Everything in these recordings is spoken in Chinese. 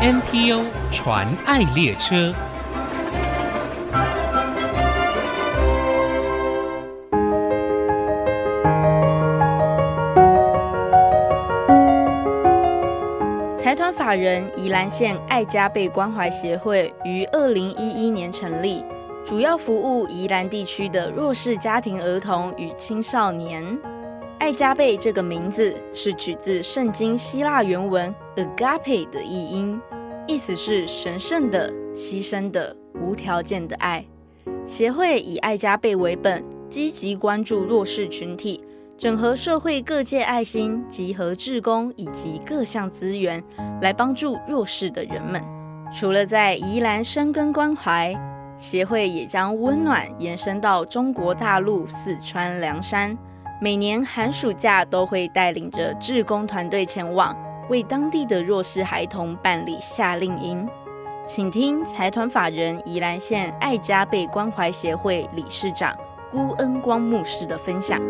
NPO 传爱列车。财团法人宜兰县爱家被关怀协会于二零一一年成立，主要服务宜兰地区的弱势家庭儿童与青少年。爱加贝这个名字是取自圣经希腊原文 agape 的译音，意思是神圣的、牺牲的、无条件的爱。协会以爱加贝为本，积极关注弱势群体。整合社会各界爱心，集合志工以及各项资源，来帮助弱势的人们。除了在宜兰深耕关怀，协会也将温暖延伸到中国大陆四川凉山。每年寒暑假都会带领着志工团队前往，为当地的弱势孩童办理夏令营。请听财团法人宜兰县爱家贝关怀协会理事长辜恩光牧师的分享。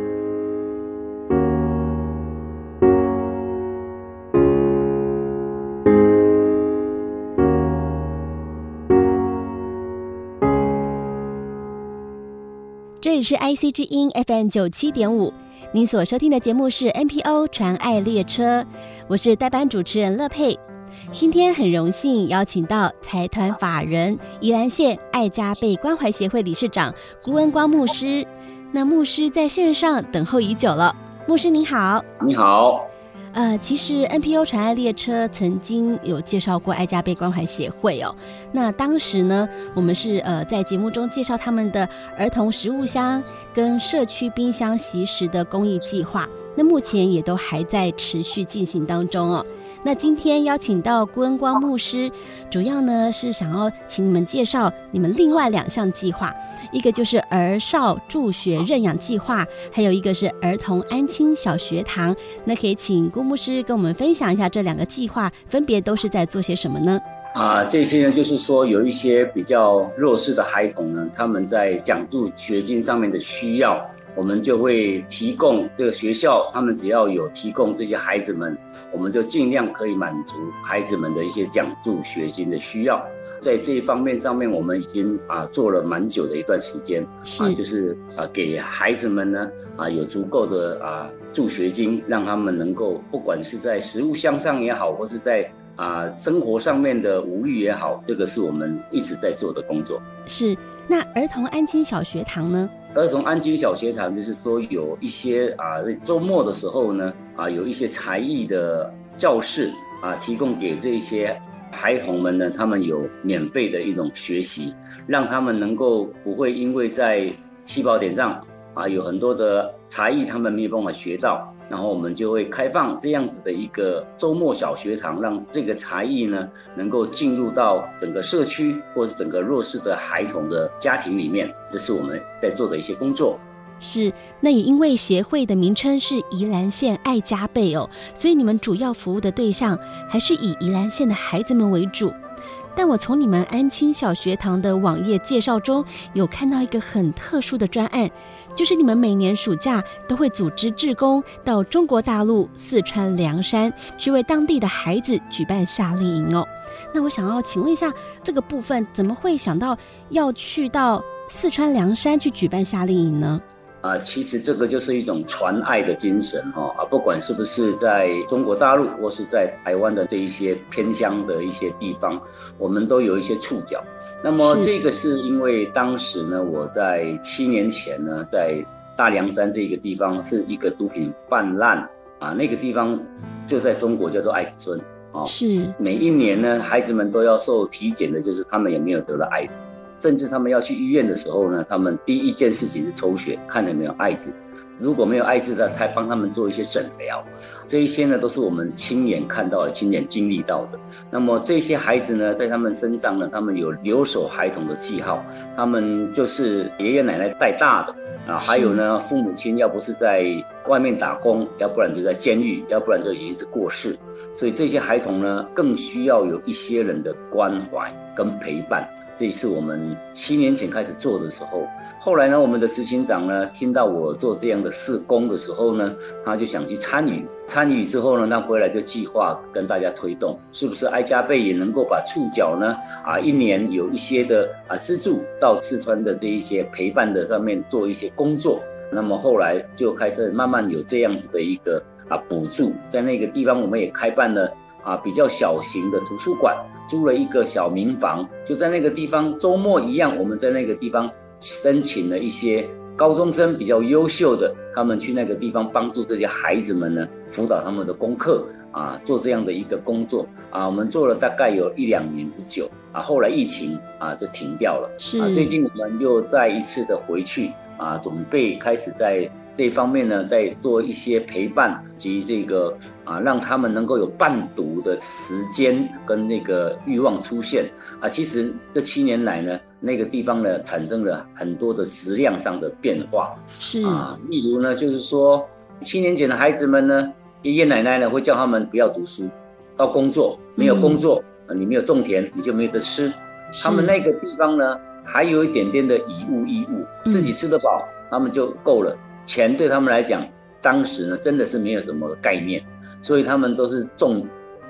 这里是 IC 之音 FM 九七点五，您所收听的节目是 NPO 传爱列车，我是代班主持人乐佩。今天很荣幸邀请到财团法人宜兰县爱家被关怀协会理事长辜恩光牧师。那牧师在线上等候已久了，牧师您好。你好。呃，其实 NPO 传爱列车曾经有介绍过爱家被关怀协会哦。那当时呢，我们是呃在节目中介绍他们的儿童食物箱跟社区冰箱习食的公益计划。那目前也都还在持续进行当中哦。那今天邀请到辜恩光牧师，主要呢是想要请你们介绍你们另外两项计划，一个就是儿少助学认养计划，还有一个是儿童安亲小学堂。那可以请辜牧师跟我们分享一下这两个计划分别都是在做些什么呢？啊，这些呢就是说有一些比较弱势的孩童呢，他们在奖助学金上面的需要，我们就会提供这个学校，他们只要有提供这些孩子们。我们就尽量可以满足孩子们的一些奖助学金的需要，在这一方面上面，我们已经啊做了蛮久的一段时间，啊，就是啊给孩子们呢啊有足够的啊助学金，让他们能够不管是在食物箱上也好，或是在啊生活上面的无欲也好，这个是我们一直在做的工作。是，那儿童安亲小学堂呢？儿童安居小学堂就是说有一些啊，周末的时候呢，啊，有一些才艺的教室啊，提供给这些孩童们呢，他们有免费的一种学习，让他们能够不会因为在起跑点上啊有很多的才艺，他们没有办法学到。然后我们就会开放这样子的一个周末小学堂，让这个才艺呢能够进入到整个社区或是整个弱势的孩童的家庭里面，这是我们在做的一些工作。是，那也因为协会的名称是宜兰县爱家贝哦，所以你们主要服务的对象还是以宜兰县的孩子们为主。但我从你们安亲小学堂的网页介绍中有看到一个很特殊的专案，就是你们每年暑假都会组织志工到中国大陆四川凉山去为当地的孩子举办夏令营哦。那我想要请问一下，这个部分怎么会想到要去到四川凉山去举办夏令营呢？啊，其实这个就是一种传爱的精神哈啊，不管是不是在中国大陆或是在台湾的这一些偏乡的一些地方，我们都有一些触角。那么这个是因为当时呢，我在七年前呢，在大凉山这个地方是一个毒品泛滥啊，那个地方就在中国叫做艾滋村啊，是每一年呢，孩子们都要受体检的，就是他们有没有得了艾滋。甚至他们要去医院的时候呢，他们第一件事情是抽血，看有没有艾滋。如果没有艾滋的，才帮他们做一些诊疗。这一些呢，都是我们亲眼看到的、亲眼经历到的。那么这些孩子呢，在他们身上呢，他们有留守孩童的记号，他们就是爷爷奶奶带大的啊。还有呢，父母亲要不是在外面打工，要不然就在监狱，要不然就已经是过世。所以这些孩童呢，更需要有一些人的关怀跟陪伴。这是我们七年前开始做的时候，后来呢，我们的执行长呢，听到我做这样的事工的时候呢，他就想去参与。参与之后呢，那回来就计划跟大家推动，是不是爱家贝也能够把触角呢，啊，一年有一些的啊资助到四川的这一些陪伴的上面做一些工作。那么后来就开始慢慢有这样子的一个啊补助，在那个地方我们也开办了啊比较小型的图书馆，租了一个小民房，就在那个地方周末一样，我们在那个地方。申请了一些高中生比较优秀的，他们去那个地方帮助这些孩子们呢，辅导他们的功课啊，做这样的一个工作啊，我们做了大概有一两年之久啊，后来疫情啊就停掉了，是啊，最近我们又再一次的回去啊，准备开始在。这方面呢，在做一些陪伴及这个啊，让他们能够有伴读的时间跟那个欲望出现啊。其实这七年来呢，那个地方呢，产生了很多的质量上的变化。是啊，例如呢，就是说七年前的孩子们呢，爷爷奶奶呢会叫他们不要读书，要工作，没有工作，嗯、你没有种田，你就没得吃。他们那个地方呢，还有一点点的以物易物，自己吃得饱，嗯、他们就够了。钱对他们来讲，当时呢真的是没有什么概念，所以他们都是种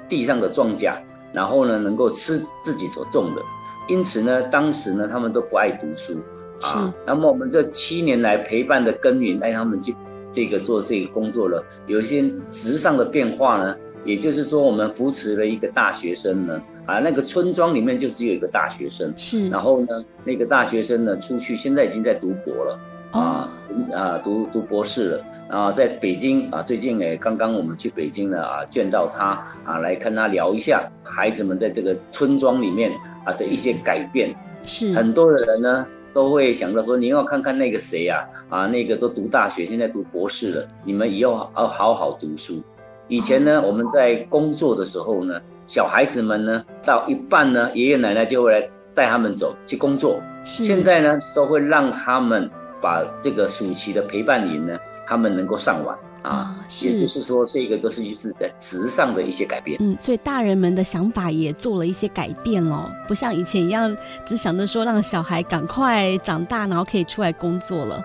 地上的庄稼，然后呢能够吃自己所种的。因此呢，当时呢他们都不爱读书啊。那么我们这七年来陪伴的耕耘，带他们去这个做这个工作了，有一些质上的变化呢。也就是说，我们扶持了一个大学生呢，啊，那个村庄里面就只有一个大学生，是。然后呢，那个大学生呢出去，现在已经在读博了。啊，啊，读读博士了，然后在北京啊，最近诶，刚刚我们去北京了啊，见到他啊，来跟他聊一下孩子们在这个村庄里面啊的一些改变。是，很多的人呢都会想到说，你要看看那个谁呀，啊，那个都读大学，现在读博士了，你们以后要好好读书。以前呢，我们在工作的时候呢，小孩子们呢到一半呢，爷爷奶奶就会来带他们走去工作。是，现在呢都会让他们。把这个暑期的陪伴营呢，他们能够上完啊，也就是说，这个都是一直在质上的一些改变。嗯，所以大人们的想法也做了一些改变了，不像以前一样，只想着说让小孩赶快长大，然后可以出来工作了。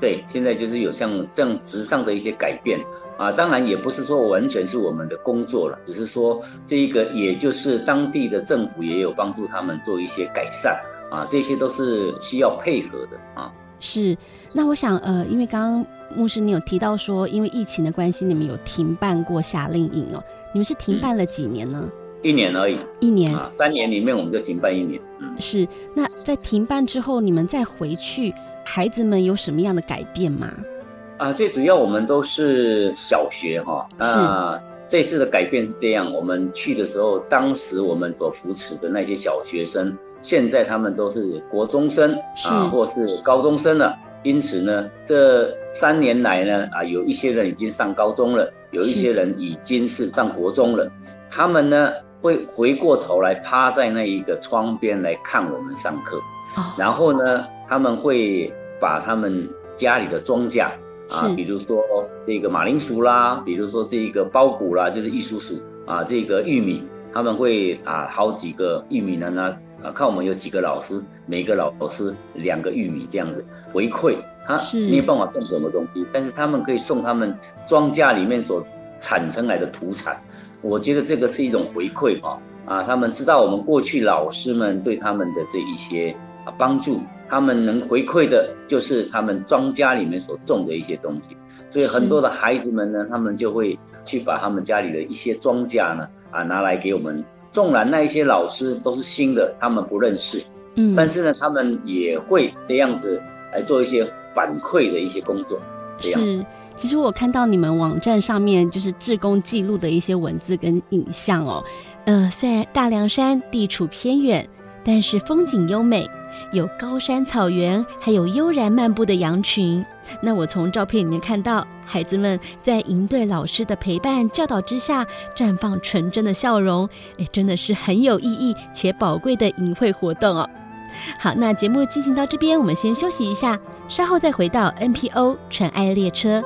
对，现在就是有像这样质上的一些改变啊，当然也不是说完全是我们的工作了，只是说这一个也就是当地的政府也有帮助他们做一些改善啊，这些都是需要配合的啊。是，那我想，呃，因为刚刚牧师你有提到说，因为疫情的关系，你们有停办过夏令营哦。你们是停办了几年呢？嗯、一年而已。一年啊，三年里面我们就停办一年。嗯，是。那在停办之后，你们再回去，孩子们有什么样的改变吗？啊，最主要我们都是小学哈、哦。啊，这次的改变是这样，我们去的时候，当时我们所扶持的那些小学生。现在他们都是国中生啊，或是高中生了。因此呢，这三年来呢，啊，有一些人已经上高中了，有一些人已经是上国中了。他们呢，会回过头来趴在那一个窗边来看我们上课。然后呢，他们会把他们家里的庄稼啊，比如说这个马铃薯啦，比如说这个苞谷啦，就是玉蜀黍啊，这个玉米，他们会啊，好几个玉米呢呢。啊，看我们有几个老师，每个老师两个玉米这样子回馈，他没有办法种什么东西，但是他们可以送他们庄稼里面所产生来的土产，我觉得这个是一种回馈啊，啊，他们知道我们过去老师们对他们的这一些啊帮助，他们能回馈的就是他们庄稼里面所种的一些东西，所以很多的孩子们呢，他们就会去把他们家里的一些庄稼呢啊拿来给我们。纵然那一些老师都是新的，他们不认识，嗯，但是呢，他们也会这样子来做一些反馈的一些工作。这样。是，其实我看到你们网站上面就是志工记录的一些文字跟影像哦，呃，虽然大凉山地处偏远，但是风景优美。有高山草原，还有悠然漫步的羊群。那我从照片里面看到，孩子们在营队老师的陪伴教导之下，绽放纯真的笑容。哎，真的是很有意义且宝贵的营会活动哦。好，那节目进行到这边，我们先休息一下，稍后再回到 NPO 纯爱列车。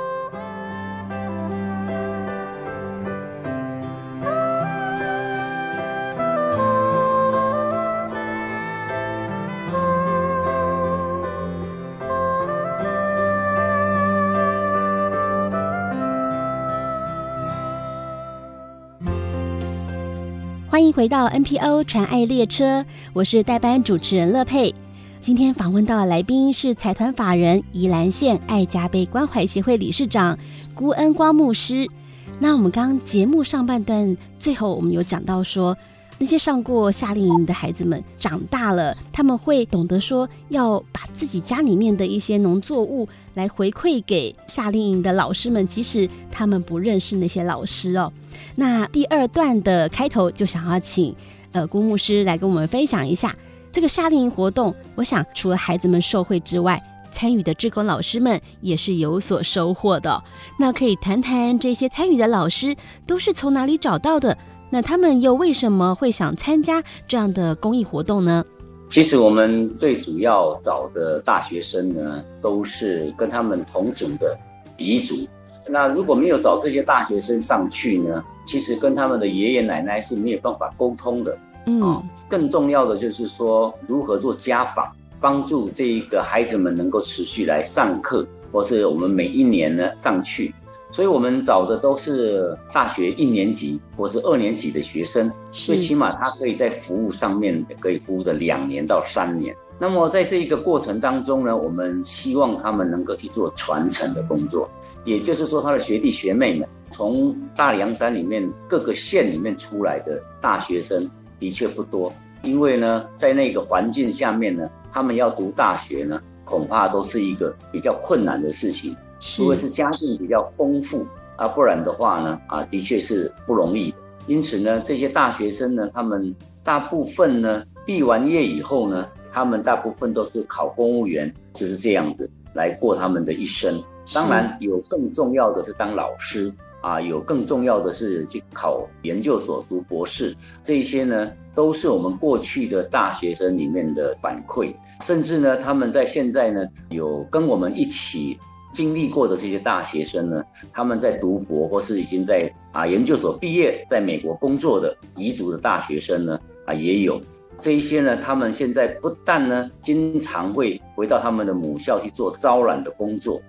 回到 NPO 传爱列车，我是代班主持人乐佩。今天访问到的来宾是财团法人宜兰县爱加倍关怀协会理事长辜恩光牧师。那我们刚节目上半段最后，我们有讲到说，那些上过夏令营的孩子们长大了，他们会懂得说要把自己家里面的一些农作物来回馈给夏令营的老师们，即使他们不认识那些老师哦。那第二段的开头就想要请呃郭牧师来跟我们分享一下这个夏令营活动。我想除了孩子们受惠之外，参与的志工老师们也是有所收获的。那可以谈谈这些参与的老师都是从哪里找到的？那他们又为什么会想参加这样的公益活动呢？其实我们最主要找的大学生呢，都是跟他们同组的彝族。那如果没有找这些大学生上去呢，其实跟他们的爷爷奶奶是没有办法沟通的。嗯、哦，更重要的就是说，如何做家访，帮助这一个孩子们能够持续来上课，或是我们每一年呢上去。所以我们找的都是大学一年级或是二年级的学生，最起码他可以在服务上面可以服务的两年到三年。那么在这一个过程当中呢，我们希望他们能够去做传承的工作，也就是说，他的学弟学妹们从大凉山里面各个县里面出来的大学生的确不多，因为呢，在那个环境下面呢，他们要读大学呢，恐怕都是一个比较困难的事情。除非是家境比较丰富啊，不然的话呢，啊，的确是不容易。因此呢，这些大学生呢，他们大部分呢，毕完业以后呢，他们大部分都是考公务员，就是这样子来过他们的一生。当然，有更重要的是当老师啊，有更重要的是去考研究所读博士。这些呢，都是我们过去的大学生里面的反馈。甚至呢，他们在现在呢，有跟我们一起。经历过的这些大学生呢，他们在读博或是已经在啊研究所毕业，在美国工作的彝族的大学生呢，啊也有这一些呢，他们现在不但呢，经常会回到他们的母校去做招揽的工作。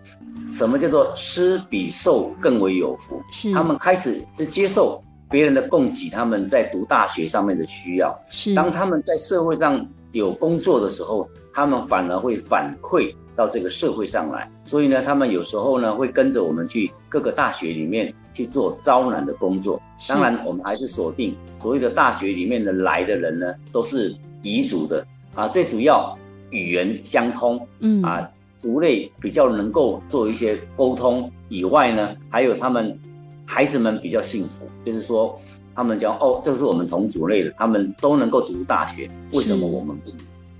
什么叫做施比受更为有福？是他们开始是接受别人的供给，他们在读大学上面的需要。是当他们在社会上有工作的时候，他们反而会反馈。到这个社会上来，所以呢，他们有时候呢会跟着我们去各个大学里面去做招揽的工作。当然，我们还是锁定所谓的大学里面的来的人呢，都是彝族的。啊，最主要语言相通，嗯。啊，族类比较能够做一些沟通以外呢，还有他们孩子们比较幸福，就是说他们讲哦，这是我们同族类的，他们都能够读大学，为什么我们不？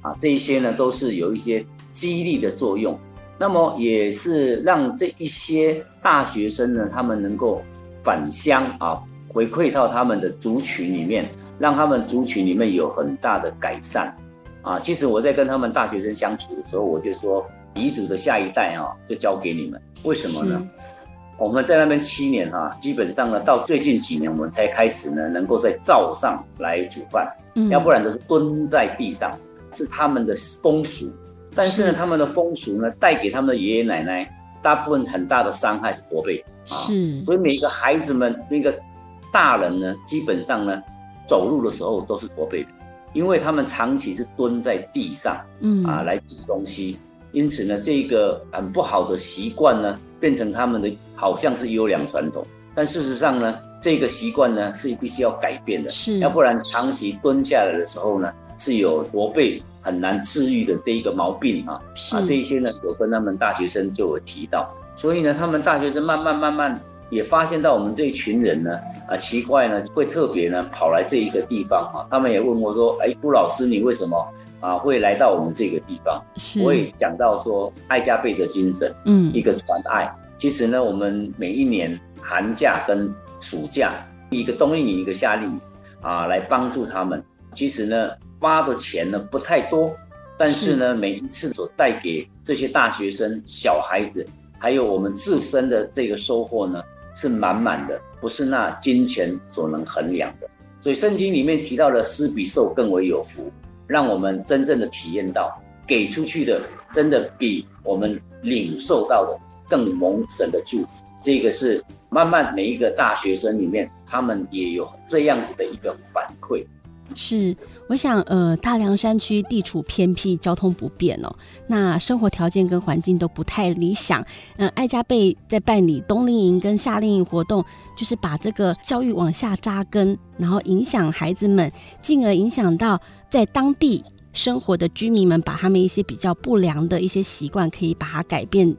啊，这一些呢都是有一些。激励的作用，那么也是让这一些大学生呢，他们能够返乡啊，回馈到他们的族群里面，让他们族群里面有很大的改善啊。其实我在跟他们大学生相处的时候，我就说，遗嘱的下一代啊，就交给你们。为什么呢？我们在那边七年哈、啊，基本上呢，到最近几年我们才开始呢，能够在灶上来煮饭，嗯，要不然都是蹲在地上，是他们的风俗。但是呢，他们的风俗呢，带给他们的爷爷奶奶大部分很大的伤害是驼背啊，是，所以每一个孩子们，那个大人呢，基本上呢，走路的时候都是驼背的，因为他们长期是蹲在地上，嗯。啊来煮东西，因此呢，这个很不好的习惯呢，变成他们的好像是优良传统，但事实上呢，这个习惯呢是必须要改变的，是，要不然长期蹲下来的时候呢，是有驼背。很难治愈的这一个毛病啊，啊，这一些呢，有跟他们大学生就有提到，所以呢，他们大学生慢慢慢慢也发现到我们这一群人呢，啊，奇怪呢，会特别呢跑来这一个地方啊，他们也问我说，哎，顾老师，你为什么啊会来到我们这个地方？是，我也讲到说爱加倍的精神，嗯，一个传爱。其实呢，我们每一年寒假跟暑假，一个冬令营，一个夏令营啊，来帮助他们。其实呢。发的钱呢不太多，但是呢，每一次所带给这些大学生、小孩子，还有我们自身的这个收获呢，是满满的，不是那金钱所能衡量的。所以圣经里面提到的施比受更为有福，让我们真正的体验到，给出去的真的比我们领受到的更蒙神的祝福。这个是慢慢每一个大学生里面，他们也有这样子的一个反馈。是，我想，呃，大凉山区地处偏僻，交通不便哦，那生活条件跟环境都不太理想。嗯、爱家贝在办理冬令营跟夏令营活动，就是把这个教育往下扎根，然后影响孩子们，进而影响到在当地生活的居民们，把他们一些比较不良的一些习惯，可以把它改变。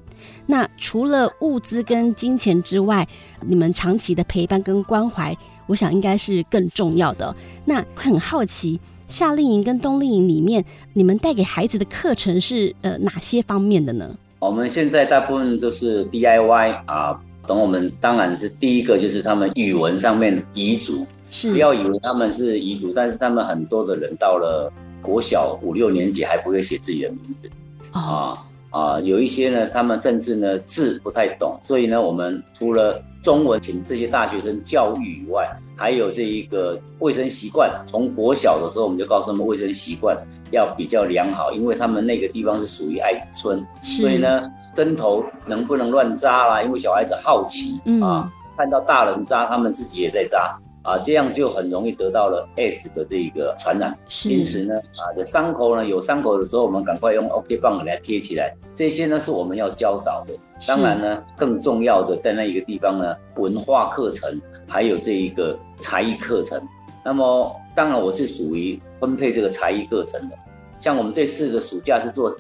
那除了物资跟金钱之外，你们长期的陪伴跟关怀。我想应该是更重要的。那很好奇，夏令营跟冬令营里面，你们带给孩子的课程是呃哪些方面的呢？我们现在大部分就是 DIY 啊，等我们当然是第一个就是他们语文上面遗嘱，是不要以为他们是遗嘱，但是他们很多的人到了国小五六年级还不会写自己的名字啊。哦啊，有一些呢，他们甚至呢字不太懂，所以呢，我们除了中文请这些大学生教育以外，还有这一个卫生习惯。从国小的时候，我们就告诉他们卫生习惯要比较良好，因为他们那个地方是属于艾滋村，所以呢，针头能不能乱扎啦？因为小孩子好奇啊，看到大人扎，他们自己也在扎。啊，这样就很容易得到了艾滋的这个传染。因此呢，啊，的伤口呢有伤口的时候，我们赶快用 OK 绷来贴起来。这些呢是我们要教导的。当然呢，更重要的在那一个地方呢，文化课程还有这一个才艺课程。那么，当然我是属于分配这个才艺课程的。像我们这次的暑假是做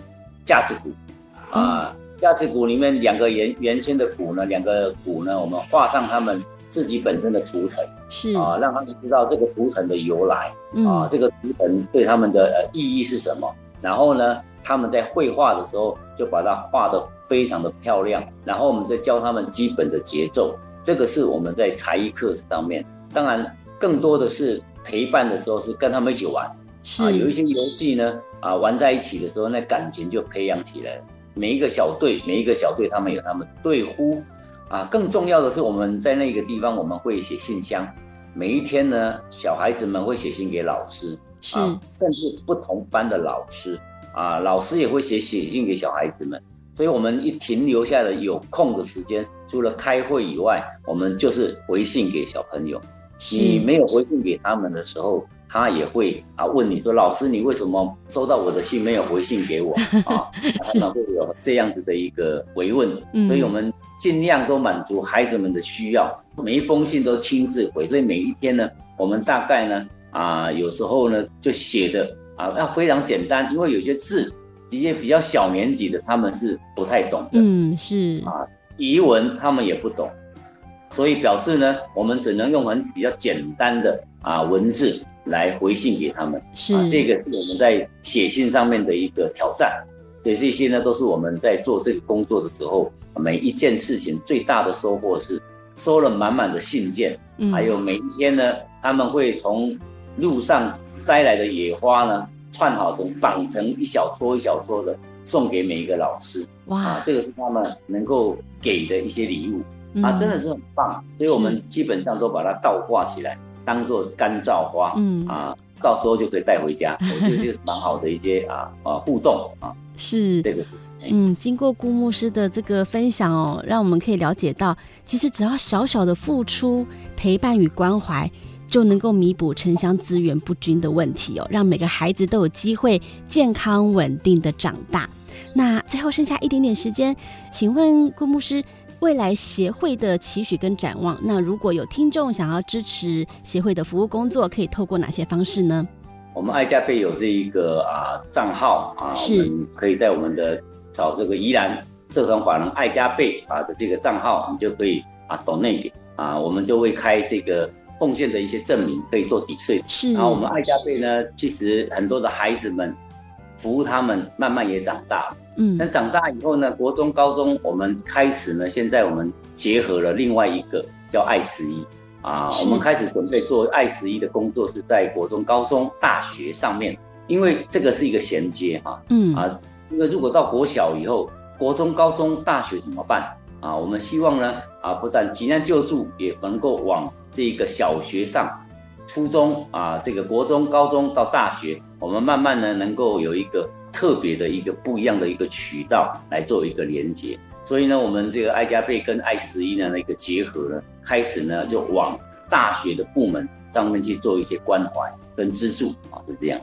架子鼓，啊，架子鼓里面两个圆圆圈的鼓呢，两个鼓呢，我们画上它们。自己本身的图腾是啊，让他们知道这个图腾的由来、嗯、啊，这个图腾对他们的呃意义是什么。然后呢，他们在绘画的时候就把它画得非常的漂亮。然后我们再教他们基本的节奏，这个是我们在才艺课上面。当然，更多的是陪伴的时候是跟他们一起玩，是啊，有一些游戏呢啊，玩在一起的时候，那感情就培养起来了。每一个小队，每一个小队，他们有他们队呼。啊，更重要的是，我们在那个地方，我们会写信箱。每一天呢，小孩子们会写信给老师，是，啊，甚至不同班的老师啊，老师也会写写信给小孩子们。所以，我们一停留下来有空的时间，除了开会以外，我们就是回信给小朋友。你没有回信给他们的时候，他也会啊问你说：“老师，你为什么收到我的信没有回信给我？”啊，他们会有这样子的一个回问。所以我们尽量都满足孩子们的需要，每一封信都亲自回。所以每一天呢，我们大概呢啊，有时候呢就写的啊要非常简单，因为有些字一些比较小年纪的他们是不太懂的。嗯，是啊，遗文他们也不懂。所以表示呢，我们只能用很比较简单的啊文字来回信给他们，是啊，这个是我们在写信上面的一个挑战。所以这些呢，都是我们在做这个工作的时候，每一件事情最大的收获是收了满满的信件，嗯，还有每一天呢，他们会从路上摘来的野花呢，串好成绑成一小撮一小撮的，送给每一个老师。哇，啊，这个是他们能够给的一些礼物。啊，真的是很棒，所以我们基本上都把它倒挂起来，当做干燥花，嗯啊，到时候就可以带回家。我觉得这是蛮好的一些啊啊互动啊，是这个，嗯，经过顾牧师的这个分享哦，让我们可以了解到，其实只要小小的付出、陪伴与关怀，就能够弥补城乡资源不均的问题哦，让每个孩子都有机会健康稳定的长大。那最后剩下一点点时间，请问顾牧师。未来协会的期许跟展望，那如果有听众想要支持协会的服务工作，可以透过哪些方式呢？我们爱家贝有这一个啊账号啊，是我们可以在我们的找这个宜兰社团法人爱家贝啊的这个账号，你就可以啊 donate 啊，我们就会开这个奉献的一些证明，可以做抵税。是，然后我们爱家贝呢，其实很多的孩子们服务他们，慢慢也长大了。嗯，那长大以后呢，国中、高中，我们开始呢，现在我们结合了另外一个叫爱十一。啊，我们开始准备做爱十一的工作，是在国中、高中、大学上面，因为这个是一个衔接哈，嗯。啊，因为如果到国小以后，国中、高中、大学怎么办？啊？我们希望呢啊，不但急难救助，也能够往这个小学上、初中啊，这个国中、高中到大学，我们慢慢呢能够有一个。特别的一个不一样的一个渠道来做一个连接，所以呢，我们这个爱加倍跟爱十一呢的一个结合呢，开始呢就往大学的部门上面去做一些关怀跟资助啊，是这样。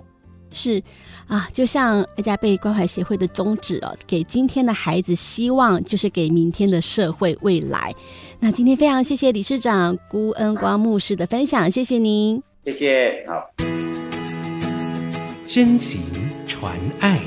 是啊，就像爱家倍关怀协会的宗旨哦，给今天的孩子希望，就是给明天的社会未来。那今天非常谢谢理事长辜恩光牧师的分享，谢谢您，谢谢，好，真情传爱。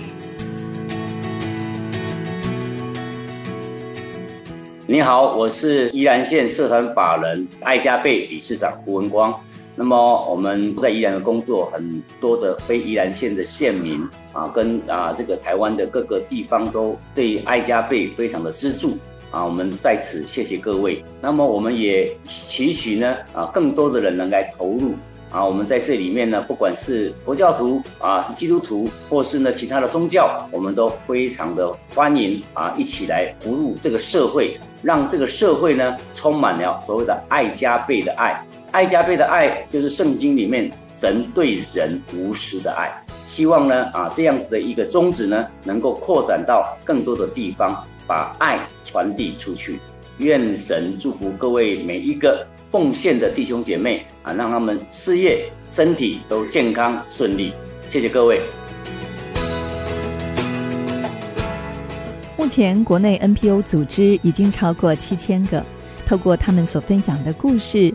你好，我是宜兰县社团法人爱家倍理事长辜恩光。那么我们在宜兰的工作，很多的非宜兰县的县民啊，跟啊这个台湾的各个地方都对爱家倍非常的资助啊。我们在此谢谢各位。那么我们也期许呢啊，更多的人能来投入。啊，我们在这里面呢，不管是佛教徒啊，基督徒，或是呢其他的宗教，我们都非常的欢迎啊，一起来服务这个社会，让这个社会呢充满了所谓的爱加倍的爱。爱家倍的爱，就是圣经里面神对人无私的爱。希望呢啊这样子的一个宗旨呢，能够扩展到更多的地方，把爱传递出去。愿神祝福各位每一个。奉献的弟兄姐妹啊，让他们事业、身体都健康顺利。谢谢各位。目前国内 NPO 组织已经超过七千个，透过他们所分享的故事，